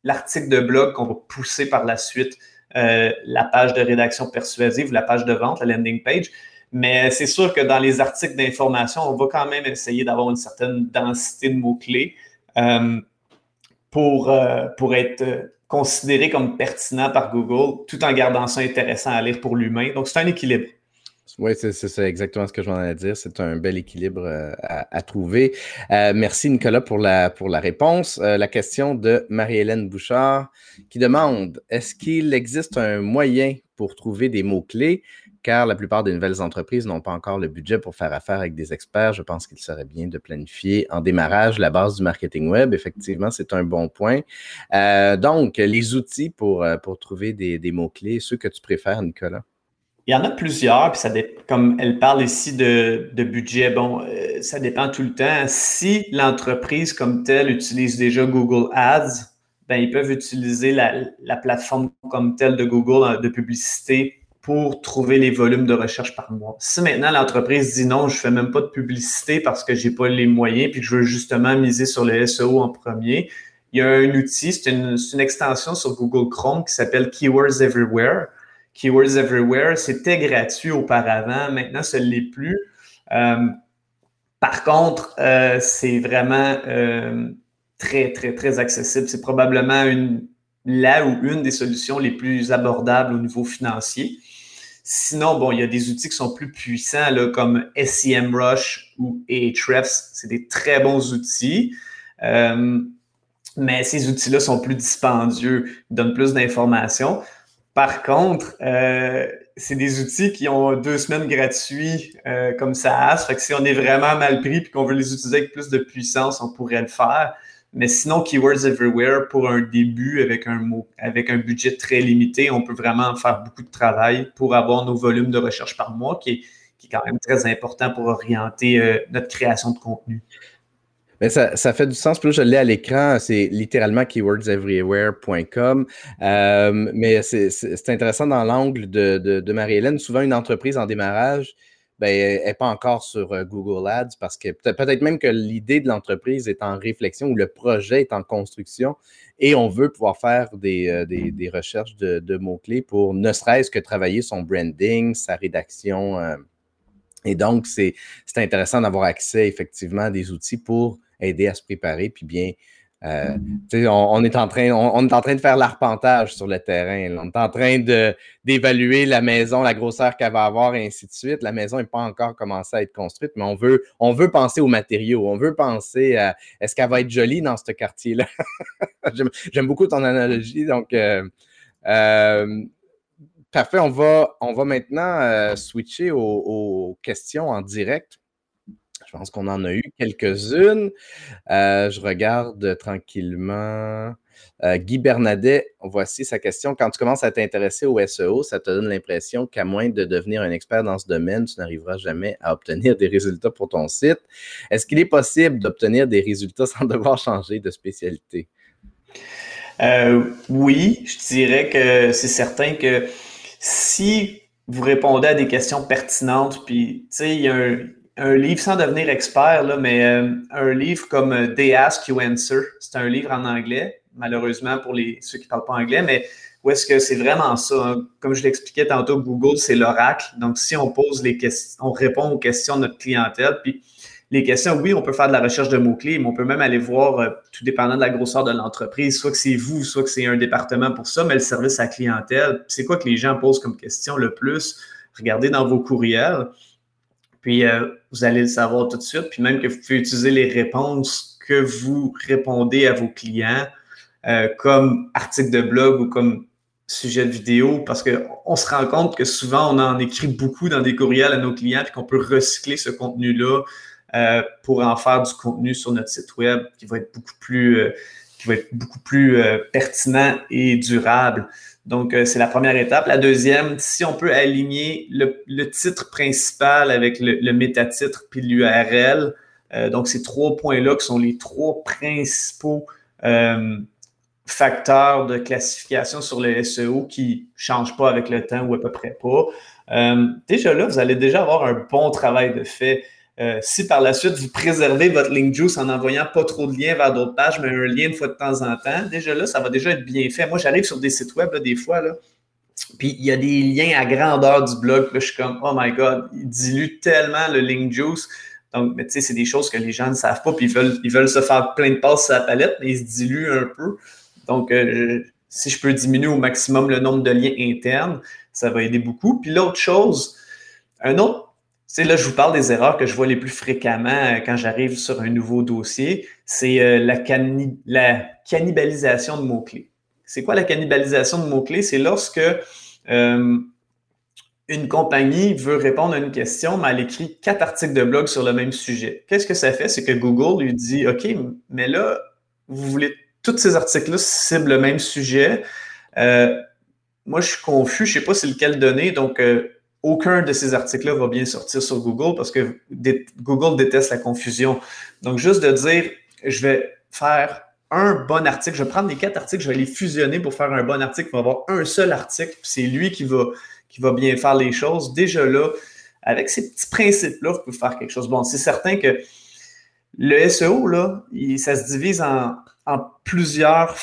l'article de blog qu'on va pousser par la suite euh, la page de rédaction persuasive, la page de vente, la landing page. Mais c'est sûr que dans les articles d'information, on va quand même essayer d'avoir une certaine densité de mots-clés euh, pour, pour être considéré comme pertinent par Google, tout en gardant ça intéressant à lire pour l'humain. Donc, c'est un équilibre. Oui, c'est exactement ce que je m'en allais dire. C'est un bel équilibre euh, à, trouver. Euh, merci Nicolas pour la, pour la réponse. Euh, la question de Marie-Hélène Bouchard qui demande Est-ce qu'il existe un moyen pour trouver des mots-clés car la plupart des nouvelles entreprises n'ont pas encore le budget pour faire affaire avec des experts. Je pense qu'il serait bien de planifier en démarrage la base du marketing web. Effectivement, c'est un bon point. donc, les outils pour, pour trouver des, mots-clés, ceux que tu préfères, Nicolas? Il y en a plusieurs, puis comme elle parle ici de, budget, bon, euh, ça dépend tout le temps. Si l'entreprise comme telle utilise déjà Google Ads, ben, ils peuvent utiliser la, plateforme comme telle de Google de publicité pour trouver les volumes de recherche par mois. Si maintenant l'entreprise dit non, je fais même pas de publicité parce que je n'ai pas les moyens puis que je veux justement miser sur le SEO en premier, il y a un outil, c'est une, une extension sur Google Chrome qui s'appelle Keywords Everywhere Keywords Everywhere, c'était gratuit auparavant, maintenant ce ne l'est plus. Euh, par contre, euh, c'est vraiment euh, très, très, très accessible. C'est probablement une, là ou une des solutions les plus abordables au niveau financier. Sinon, bon, il y a des outils qui sont plus puissants, là, comme SEMrush ou Ahrefs. C'est des très bons outils. mais ces outils-là sont plus dispendieux, donnent plus d'informations. Par contre, euh, c'est des outils qui ont deux semaines gratuits euh, comme ça. Fait que si on est vraiment mal pris et qu'on veut les utiliser avec plus de puissance, on pourrait le faire. Mais sinon, Keywords Everywhere, pour un début avec un mot, avec un budget très limité, on peut vraiment faire beaucoup de travail pour avoir nos volumes de recherche par mois, qui est, qui est quand même très important pour orienter euh, notre création de contenu. Mais ça, ça, fait du sens. Plus je l'ai à l'écran, c'est littéralement keywordseverywhere.com. Euh, mais c'est intéressant dans l'angle de, de Marie-Hélène. Souvent, une entreprise en démarrage ben, n'est pas encore sur euh, Google Ads parce que peut-être même que l'idée de l'entreprise est en réflexion ou le projet est en construction et on veut pouvoir faire des, euh, des, recherches de, de mots-clés pour ne serait-ce que travailler son branding, sa rédaction. Euh. et donc, c'est intéressant d'avoir accès effectivement à des outils pour aider à se préparer, puis bien euh, on, est en train, de faire l'arpentage sur le terrain. On est en train d'évaluer la maison, la grosseur qu'elle va avoir, et ainsi de suite. La maison n'est pas encore commencée à être construite, mais on veut, penser aux matériaux. On veut penser à est-ce qu'elle va être jolie dans ce quartier-là? *laughs* J'aime beaucoup ton analogie. Donc, euh, euh, parfait. On va maintenant switcher aux questions en direct. Je pense qu'on en a eu quelques-unes. Euh, je regarde tranquillement. Euh, Guy Bernadet, voici sa question. Quand tu commences à t'intéresser au SEO, ça te donne l'impression qu'à moins de devenir un expert dans ce domaine, tu n'arriveras jamais à obtenir des résultats pour ton site. Est-ce qu'il est possible d'obtenir des résultats sans devoir changer de spécialité? Euh, oui, je dirais que c'est certain que si vous répondez à des questions pertinentes, puis tu sais, il y a un, un livre sans devenir expert, là, mais euh, un livre comme euh, They Ask You Answer. C'est un livre en anglais, malheureusement pour les, ceux qui ne parlent pas anglais, mais où est-ce que c'est vraiment ça? Hein? Comme je l'expliquais tantôt, Google, c'est l'oracle. Donc, si on pose les questions, on répond aux questions de notre clientèle, puis les questions, oui, on peut faire de la recherche de mots-clés, mais on peut même aller voir, euh, tout dépendant de la grosseur de l'entreprise, soit que c'est vous, soit que c'est un département pour ça, mais le service à clientèle, c'est quoi que les gens posent comme question le plus? Regardez dans vos courriels. Puis euh, vous allez le savoir tout de suite. Puis même que vous pouvez utiliser les réponses que vous répondez à vos clients euh, comme article de blog ou comme sujet de vidéo parce qu'on se rend compte que souvent on en écrit beaucoup dans des courriels à nos clients puis qu'on peut recycler ce contenu-là euh, pour en faire du contenu sur notre site web qui va être beaucoup plus, qui va être beaucoup plus pertinent et durable. Donc, euh, c'est la première étape. La deuxième, si on peut aligner le, titre principal avec le, métatitre puis l'URL, euh, donc ces trois points-là qui sont les trois principaux euh, facteurs de classification sur le SEO qui ne changent pas avec le temps ou à peu près pas. déjà là, vous allez déjà avoir un bon travail de fait. Euh, si par la suite vous préservez votre link juice en envoyant pas trop de liens vers d'autres pages, mais un lien une fois de temps en temps, déjà là, ça va déjà être bien fait. Moi, j'arrive sur des sites web des fois, là, puis il y a des liens à grandeur du blog. Je suis comme, oh my God, il dilue tellement le link juice. Donc, tu sais, c'est des choses que les gens ne savent pas, puis ils veulent, ils veulent se faire plein de passes sur la palette, mais ils se diluent un peu. Donc, euh, si je peux diminuer au maximum le nombre de liens internes, ça va aider beaucoup. Puis l'autre chose, un autre là, je vous parle des erreurs que je vois les plus fréquemment euh, quand j'arrive sur un nouveau dossier. C'est euh, la, la, cannibalisation de mots-clés. C'est quoi la cannibalisation de mots-clés? C'est lorsque euh, une compagnie veut répondre à une question, mais elle écrit quatre articles de blog sur le même sujet. Qu'est-ce que ça fait? C'est que Google lui dit, OK, mais là, vous voulez tous ces articles-là ciblent le même sujet. moi, je suis confus, je ne sais pas c'est lequel donner. Donc, aucun de ces articles-là va bien sortir sur Google parce que Google déteste la confusion. Donc, juste de dire, je vais faire un bon article, je vais prendre les quatre articles, je vais les fusionner pour faire un bon article, il va avoir un seul article, puis c'est lui qui va, qui va bien faire les choses. Déjà là, avec ces petits principes-là, vous pouvez faire quelque chose. Bon, c'est certain que le SEO, là, ça se divise en, plusieurs,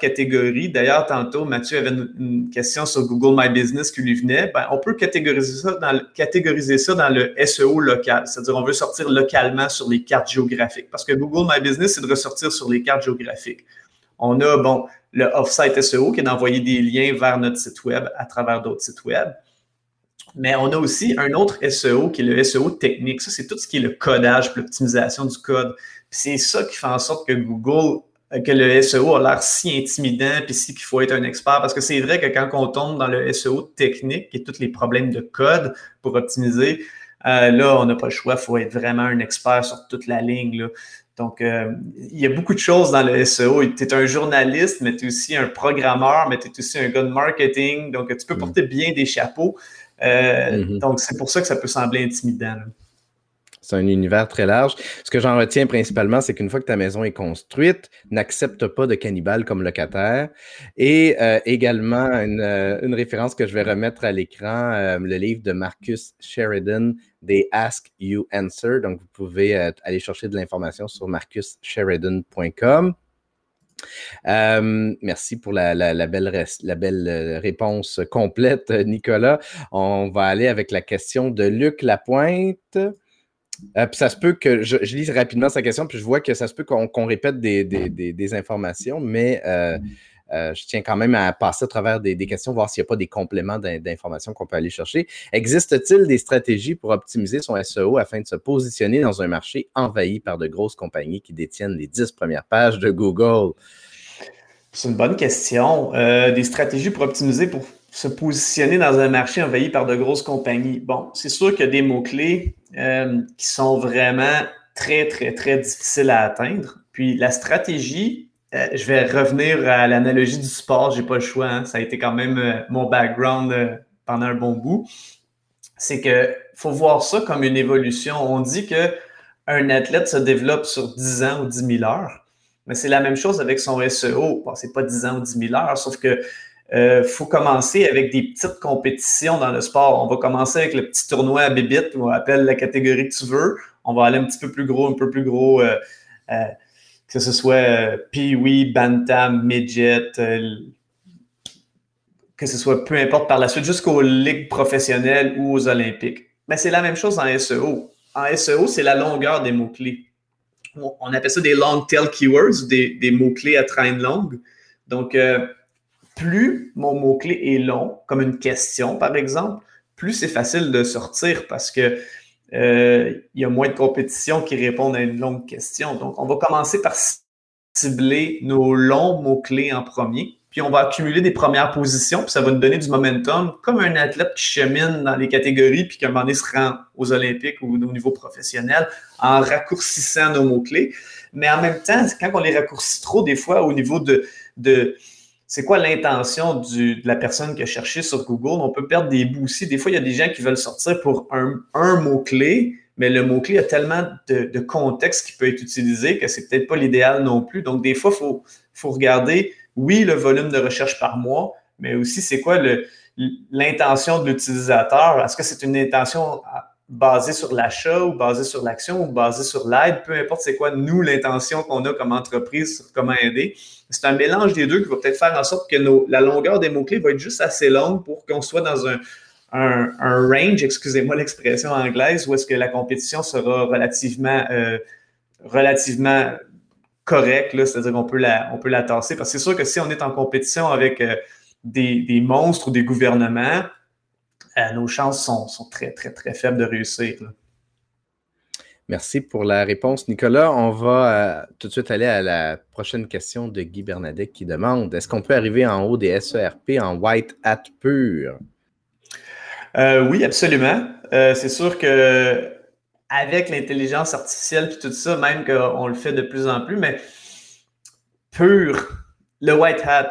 catégories. D'ailleurs, tantôt, Mathieu avait une, question sur Google My Business qui lui venait. Ben, on peut catégoriser ça, dans le, SEO local, c'est-à-dire on veut sortir localement sur les cartes géographiques. Parce que Google My Business, c'est de ressortir sur les cartes géographiques. On a, bon, le off-site SEO qui est d'envoyer des liens vers notre site web à travers d'autres sites web. Mais on a aussi un autre SEO qui est le SEO technique. Ça, c'est tout ce qui est le codage, l'optimisation du code c'est ça qui fait en sorte que Google, euh, que le SEO a l'air si intimidant, puis si qu'il faut être un expert. Parce que c'est vrai que quand on tombe dans le SEO technique et tous les problèmes de code pour optimiser, euh, là, on n'a pas le choix, il faut être vraiment un expert sur toute la ligne. Donc, euh, il y a beaucoup de choses dans le SEO. Tu es un journaliste, mais tu es aussi un programmeur, mais tu es aussi un gars de marketing. Donc, tu peux mm. porter bien des chapeaux. Mm-hmm. Donc, c'est pour ça que ça peut sembler intimidant. C'est un univers très large. Ce que j'en retiens principalement, c'est qu'une fois que ta maison est construite, n'accepte pas de cannibales comme locataire. Et euh, également, euh, une, référence que je vais remettre à l'écran, euh, le livre de Marcus Sheridan, They Ask You Answer. Donc, vous pouvez aller chercher de l'information sur marcussheridan.com. merci pour la, belle, belle réponse complète, Nicolas. On va aller avec la question de Luc Lapointe. Euh, ça se peut que je, je, lis rapidement sa question, puis je vois que ça se peut qu'on répète des, informations, mais euh, euh, je tiens quand même à passer à travers des, questions, voir s'il n'y a pas des compléments d'informations qu'on peut aller chercher. Existe-t-il des stratégies pour optimiser son SEO afin de se positionner dans un marché envahi par de grosses compagnies qui détiennent les 10 premières pages de Google? C'est une bonne question. des stratégies pour optimiser, pour se positionner dans un marché envahi par de grosses compagnies. Bon, c'est sûr qu'il y a des mots-clés euh, qui sont vraiment très, très, très difficiles à atteindre. Puis la stratégie, euh, je vais revenir à l'analogie du sport, j'ai pas le choix. Hein. Ça a été quand même euh, mon background pendant un bon bout. C'est que faut voir ça comme une évolution. On dit que un athlète se développe sur 10 ans ou 10 000 heures. Mais c'est la même chose avec son SEO. Bon, c'est pas 10 ans ou 10 000 heures, sauf que euh, faut commencer avec des petites compétitions dans le sport. On va commencer avec le petit tournoi à Bibit, on appelle la catégorie que tu veux. On va aller un petit peu plus gros, un peu plus gros, euh, euh, que ce soit Pee-Wee, Bantam, Midget, que ce soit peu importe par la suite, jusqu'aux ligues professionnelles ou aux Olympiques. Mais c'est la même chose en SEO. En SEO, c'est la longueur des mots-clés. On appelle ça des long tail keywords, des, des mots-clés à traîne longue. Donc, plus mon mot-clé est long, comme une question par exemple, plus c'est facile de sortir parce que euh, il y a moins de compétition qui répondent à une longue question. Donc, on va commencer par cibler nos longs mots-clés en premier, puis on va accumuler des premières positions, puis ça va nous donner du momentum, comme un athlète qui chemine dans les catégories, puis qu'à un moment donné se rend aux Olympiques ou au niveau professionnel en raccourcissant nos mots-clés. Mais en même temps, quand on les raccourcit trop, des fois, au niveau de, de c'est quoi l'intention de la personne qui a cherché sur Google? On peut perdre des bouts aussi. Des fois, il y a des gens qui veulent sortir pour un, mot-clé, mais le mot-clé a tellement de, contexte qui peut être utilisé que c'est peut-être pas l'idéal non plus. Donc, des fois, il faut regarder, oui, le volume de recherche par mois, mais aussi c'est quoi l'intention de l'utilisateur? Est-ce que c'est une intention basé sur l'achat ou basé sur l'action ou basé sur l'aide, peu importe c'est quoi, nous, l'intention qu'on a comme entreprise sur comment aider. C'est un mélange des deux qui va peut-être faire en sorte que la longueur des mots-clés va être juste assez longue pour qu'on soit dans un, range, excusez-moi l'expression anglaise, où est-ce que la compétition sera relativement, euh, relativement correcte, c'est-à-dire qu'on peut la, on peut la tasser. Parce que c'est sûr que si on est en compétition avec euh, des, des monstres ou des gouvernements, euh, nos chances sont, très, très, très faibles de réussir. Merci pour la réponse, Nicolas. On va euh, tout de suite aller à la prochaine question de Guy Bernadette qui demande est-ce qu'on peut arriver en haut des SERP en white hat pur? Euh, Oui, absolument. c'est sûr que avec l'intelligence artificielle et tout ça, même qu'on le fait de plus en plus, mais pur, le white hat,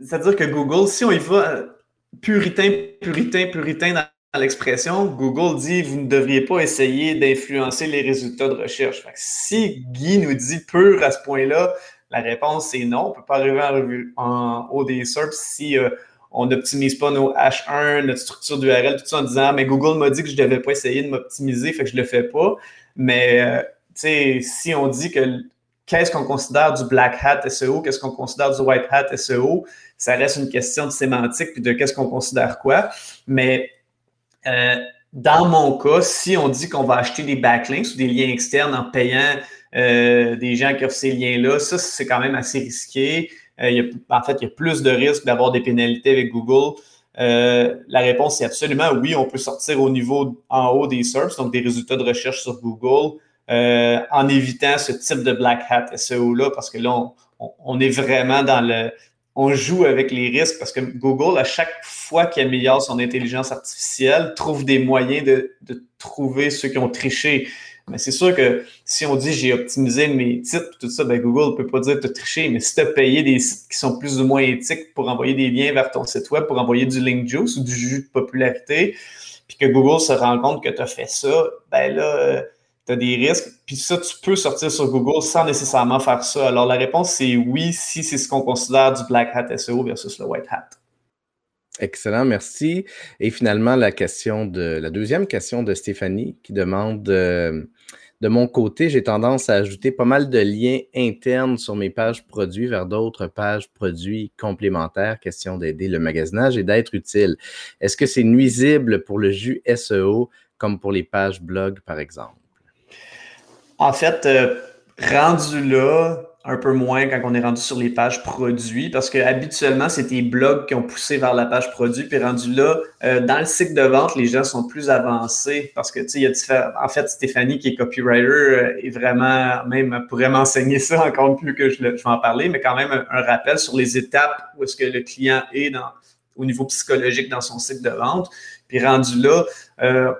c'est-à-dire que Google, si on y va puritain, puritain, puritain dans l'expression, Google dit vous ne devriez pas essayer d'influencer les résultats de recherche. si Guy nous dit pur à ce point-là, la réponse c'est non. On ne peut pas arriver en, haut des SERPs si euh, on n'optimise pas nos H1, notre structure d'URL, tout ça en disant mais Google m'a dit que je ne devais pas essayer de m'optimiser, je ne le fais pas. Mais euh, si on dit que qu'est-ce qu'on considère du black hat SEO, qu'est-ce qu'on considère du white hat SEO, ça reste une question de sémantique puis de qu'est-ce qu'on considère quoi. Mais euh, dans mon cas, si on dit qu'on va acheter des backlinks ou des liens externes en payant euh, des gens qui offrent ces liens-là, ça, c'est quand même assez risqué. Euh, en fait, il y a plus de risques d'avoir des pénalités avec Google. la réponse est absolument oui, on peut sortir au niveau en haut des SERPs, donc des résultats de recherche sur Google, en évitant ce type de black hat SEO-là, parce que là, on, est vraiment dans le, on joue avec les risques parce que Google, à chaque fois qu'il améliore son intelligence artificielle, trouve des moyens de, trouver ceux qui ont triché. Mais c'est sûr que si on dit j'ai optimisé mes titres, tout ça, ben Google ne peut pas dire tu as triché, mais si tu as payé des sites qui sont plus ou moins éthiques pour envoyer des liens vers ton site web, pour envoyer du link juice ou du jus de popularité, puis que Google se rend compte que tu as fait ça, ben là, euh, tu as des risques. Puis ça, tu peux sortir sur Google sans nécessairement faire ça. Alors la réponse, c'est oui, si c'est ce qu'on considère du Black Hat SEO versus le White Hat. Excellent, merci. Et finalement, la question de la deuxième question de Stéphanie qui demande euh, de mon côté, j'ai tendance à ajouter pas mal de liens internes sur mes pages produits vers d'autres pages produits complémentaires, question d'aider le magasinage et d'être utile. Est-ce que c'est nuisible pour le jus SEO comme pour les pages blog, par exemple? En fait, euh, rendu là, un peu moins quand on est rendu sur les pages produits, parce que habituellement, c'est tes blogs qui ont poussé vers la page produit, puis rendu là, euh, dans le cycle de vente, les gens sont plus avancés, parce que, tu sais, il y a différents... En fait, Stéphanie, qui est copywriter, euh, est vraiment, même, pourrait m'enseigner ça encore plus que je, je, vais en parler, mais quand même, un, rappel sur les étapes où est-ce que le client est dans, au niveau psychologique dans son cycle de vente. Puis rendu là, euh,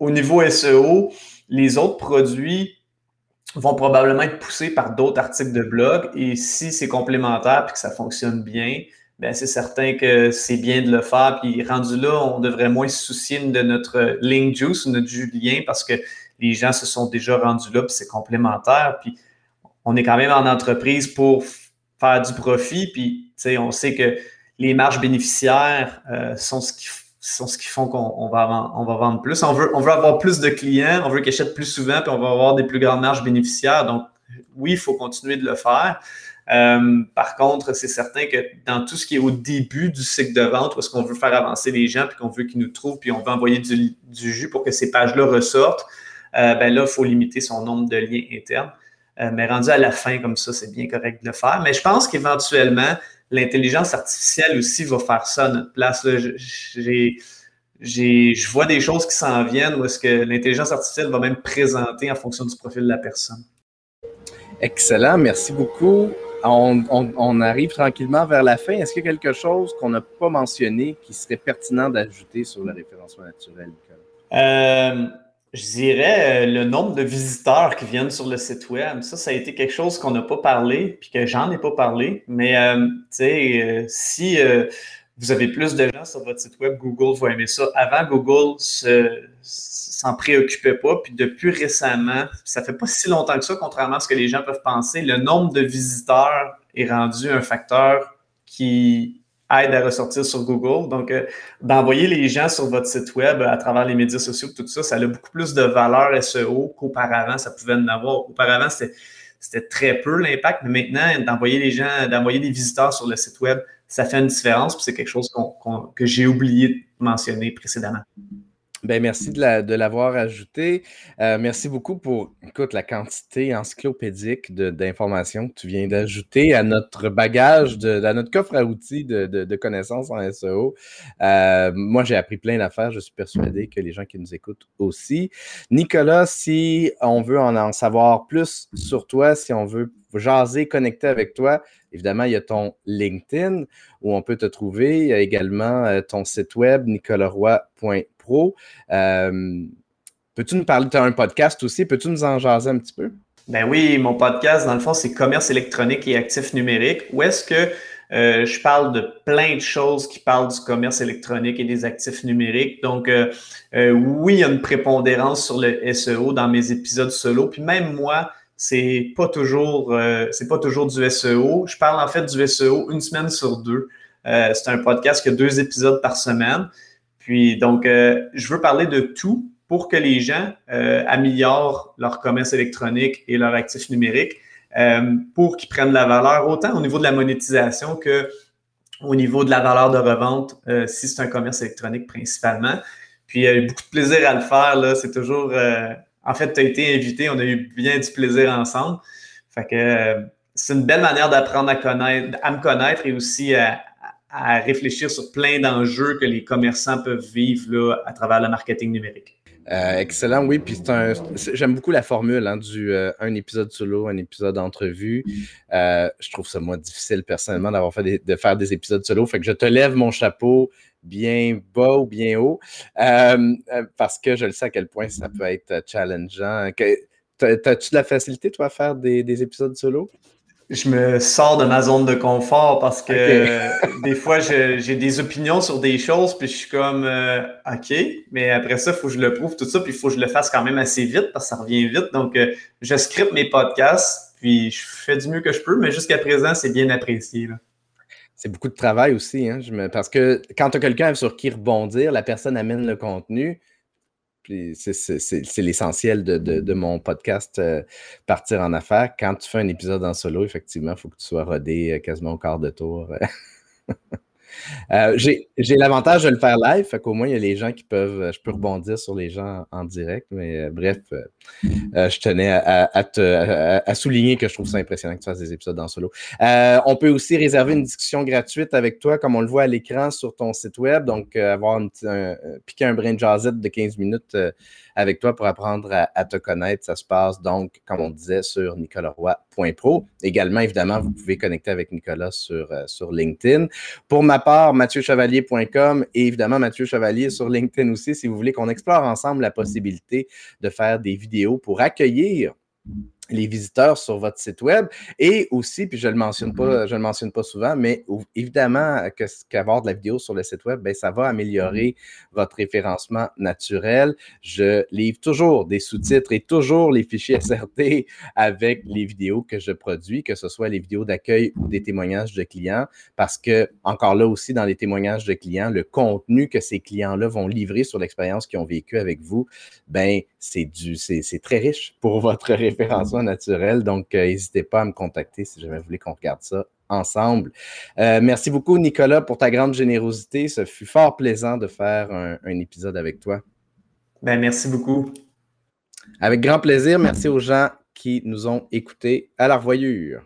au niveau SEO, les autres produits vont probablement être poussés par d'autres articles de blog. Et si c'est complémentaire et que ça fonctionne bien, ben c'est certain que c'est bien de le faire. Puis rendu là, on devrait moins se soucier de notre link juice notre Julien parce que les gens se sont déjà rendus là, puis c'est complémentaire. Puis on est quand même en entreprise pour faire du profit. Puis on sait que les marges bénéficiaires euh, sont ce qui sont ce qui font qu'on va, vendre plus. On veut, avoir plus de clients, on veut qu'ils achètent plus souvent, puis on va avoir des plus grandes marges bénéficiaires. Donc, oui, il faut continuer de le faire. Euh, par contre, c'est certain que dans tout ce qui est au début du cycle de vente, où est-ce qu'on veut faire avancer les gens, puis qu'on veut qu'ils nous trouvent, puis on veut envoyer du, du jus pour que ces pages-là ressortent, euh, ben là, il faut limiter son nombre de liens internes. Euh, mais rendu à la fin, comme ça, c'est bien correct de le faire. Mais je pense qu'éventuellement, l'intelligence artificielle aussi va faire ça à notre place. je vois des choses qui s'en viennent où est-ce que l'intelligence artificielle va même présenter en fonction du profil de la personne. Excellent, merci beaucoup. On, arrive tranquillement vers la fin. Est-ce qu'il y a quelque chose qu'on n'a pas mentionné qui serait pertinent d'ajouter sur le référencement naturel, euh, je dirais euh, le nombre de visiteurs qui viennent sur le site web. Ça, ça a été quelque chose qu'on n'a pas parlé, puis que j'en ai pas parlé. Mais, euh, tu sais, euh, si vous avez plus de gens sur votre site web, Google va aimer ça. Avant, Google s'en préoccupait pas. Puis depuis récemment, ça fait pas si longtemps que ça, contrairement à ce que les gens peuvent penser, le nombre de visiteurs est rendu un facteur qui aide à ressortir sur Google. Donc, euh, d'envoyer les gens sur votre site web à travers les médias sociaux, tout ça, ça a beaucoup plus de valeur SEO qu'auparavant, ça pouvait en avoir. Auparavant, c'était très peu l'impact, mais maintenant, d'envoyer les gens, d'envoyer des visiteurs sur le site web, ça fait une différence, puis c'est quelque chose que j'ai oublié de mentionner précédemment. Ben, merci de l'avoir ajouté. Euh, merci beaucoup pour écoute, la quantité encyclopédique d'informations que tu viens d'ajouter à notre bagage, à notre coffre à outils de, connaissances en SEO. Euh, moi, j'ai appris plein d'affaires. Je suis persuadé que les gens qui nous écoutent aussi. Nicolas, si on veut en, savoir plus sur toi, si on veut jaser, connecter avec toi, évidemment, il y a ton LinkedIn où on peut te trouver. Il y a également euh, ton site web, nicolasroy.com euh, peux-tu nous parler, tu as un podcast aussi, peux-tu nous en jaser un petit peu? Ben oui, mon podcast, dans le fond, c'est commerce électronique et actifs numériques. Où est-ce que euh, je parle de plein de choses qui parlent du commerce électronique et des actifs numériques. Donc, euh, oui, il y a une prépondérance sur le SEO dans mes épisodes solo. Puis même moi, c'est pas toujours, c'est pas toujours du SEO. Je parle en fait du SEO une semaine sur deux. c'est un podcast qui a deux épisodes par semaine. Puis donc, euh, je veux parler de tout pour que les gens euh, améliorent leur commerce électronique et leur actif numérique euh, pour qu'ils prennent de la valeur autant au niveau de la monétisation que au niveau de la valeur de revente si c'est un commerce électronique principalement. Puis il y a eu beaucoup de plaisir à le faire. Là. C'est toujours. en fait, tu as été invité, on a eu bien du plaisir ensemble. Fait que c'est une belle manière d'apprendre à connaître, à me connaître et aussi à, à réfléchir sur plein d'enjeux que les commerçants peuvent vivre là, à travers le marketing numérique. Euh, excellent, oui. Puis j'aime beaucoup la formule hein, du euh, un épisode solo, un épisode d'entrevue. Euh, je trouve ça moi difficile personnellement d'avoir fait de faire des épisodes solo. Fait que je te lève mon chapeau bien bas ou bien haut parce que je le sais à quel point ça peut être challengeant. As-tu de la facilité, toi, à faire des épisodes solo? Je me sors de ma zone de confort parce que *laughs* des fois, j'ai des opinions sur des choses, puis je suis comme, euh, OK, mais après ça, il faut que je le prouve, tout ça, puis il faut que je le fasse quand même assez vite parce que ça revient vite. Donc, euh, je scripte mes podcasts, puis je fais du mieux que je peux, mais jusqu'à présent, c'est bien apprécié. C'est beaucoup de travail aussi, hein, parce que quand tu as quelqu'un sur qui rebondir, la personne amène le contenu, c'est l'essentiel de, mon podcast euh, Partir en affaires. Quand tu fais un épisode en solo, effectivement, il faut que tu sois rodé euh, quasiment au quart de tour. *laughs* Euh, j'ai l'avantage de le faire live, fait qu'au moins, il y a les gens qui peuvent, je peux rebondir sur les gens en direct, mais euh, bref, euh, je tenais à, souligner que je trouve ça impressionnant que tu fasses des épisodes en solo. on peut aussi réserver une discussion gratuite avec toi, comme on le voit à l'écran sur ton site web, donc avoir un, piquer un brin de jazzette de 15 minutes avec toi pour apprendre à, te connaître. Ça se passe donc, comme on disait, sur nicolasroy.pro. Également, évidemment, vous pouvez connecter avec Nicolas sur, euh, LinkedIn. Pour ma part, mathieuchevalier.com et évidemment Mathieu Chevalier sur LinkedIn aussi, si vous voulez qu'on explore ensemble la possibilité de faire des vidéos pour accueillir les visiteurs sur votre site web et aussi, puis je ne le mentionne pas, mm-hmm. je le mentionne pas souvent, mais évidemment qu'avoir de la vidéo sur le site web, ben, ça va améliorer mm-hmm. votre référencement naturel. Je livre toujours des sous-titres et toujours les fichiers *laughs* SRT avec les vidéos que je produis, que ce soit les vidéos d'accueil ou des témoignages de clients, parce que encore là aussi dans les témoignages de clients, le contenu que ces clients-là vont livrer sur l'expérience qu'ils ont vécue avec vous, ben c'est du, c'est très riche pour votre *laughs* référencement naturel. Donc, euh, n'hésitez pas à me contacter si jamais vous voulez qu'on regarde ça ensemble. Euh, merci beaucoup, Nicolas, pour ta grande générosité. Ce fut fort plaisant de faire un, un épisode avec toi. Ben, merci beaucoup. Avec grand plaisir. Merci aux gens qui nous ont écoutés. À la revoyure.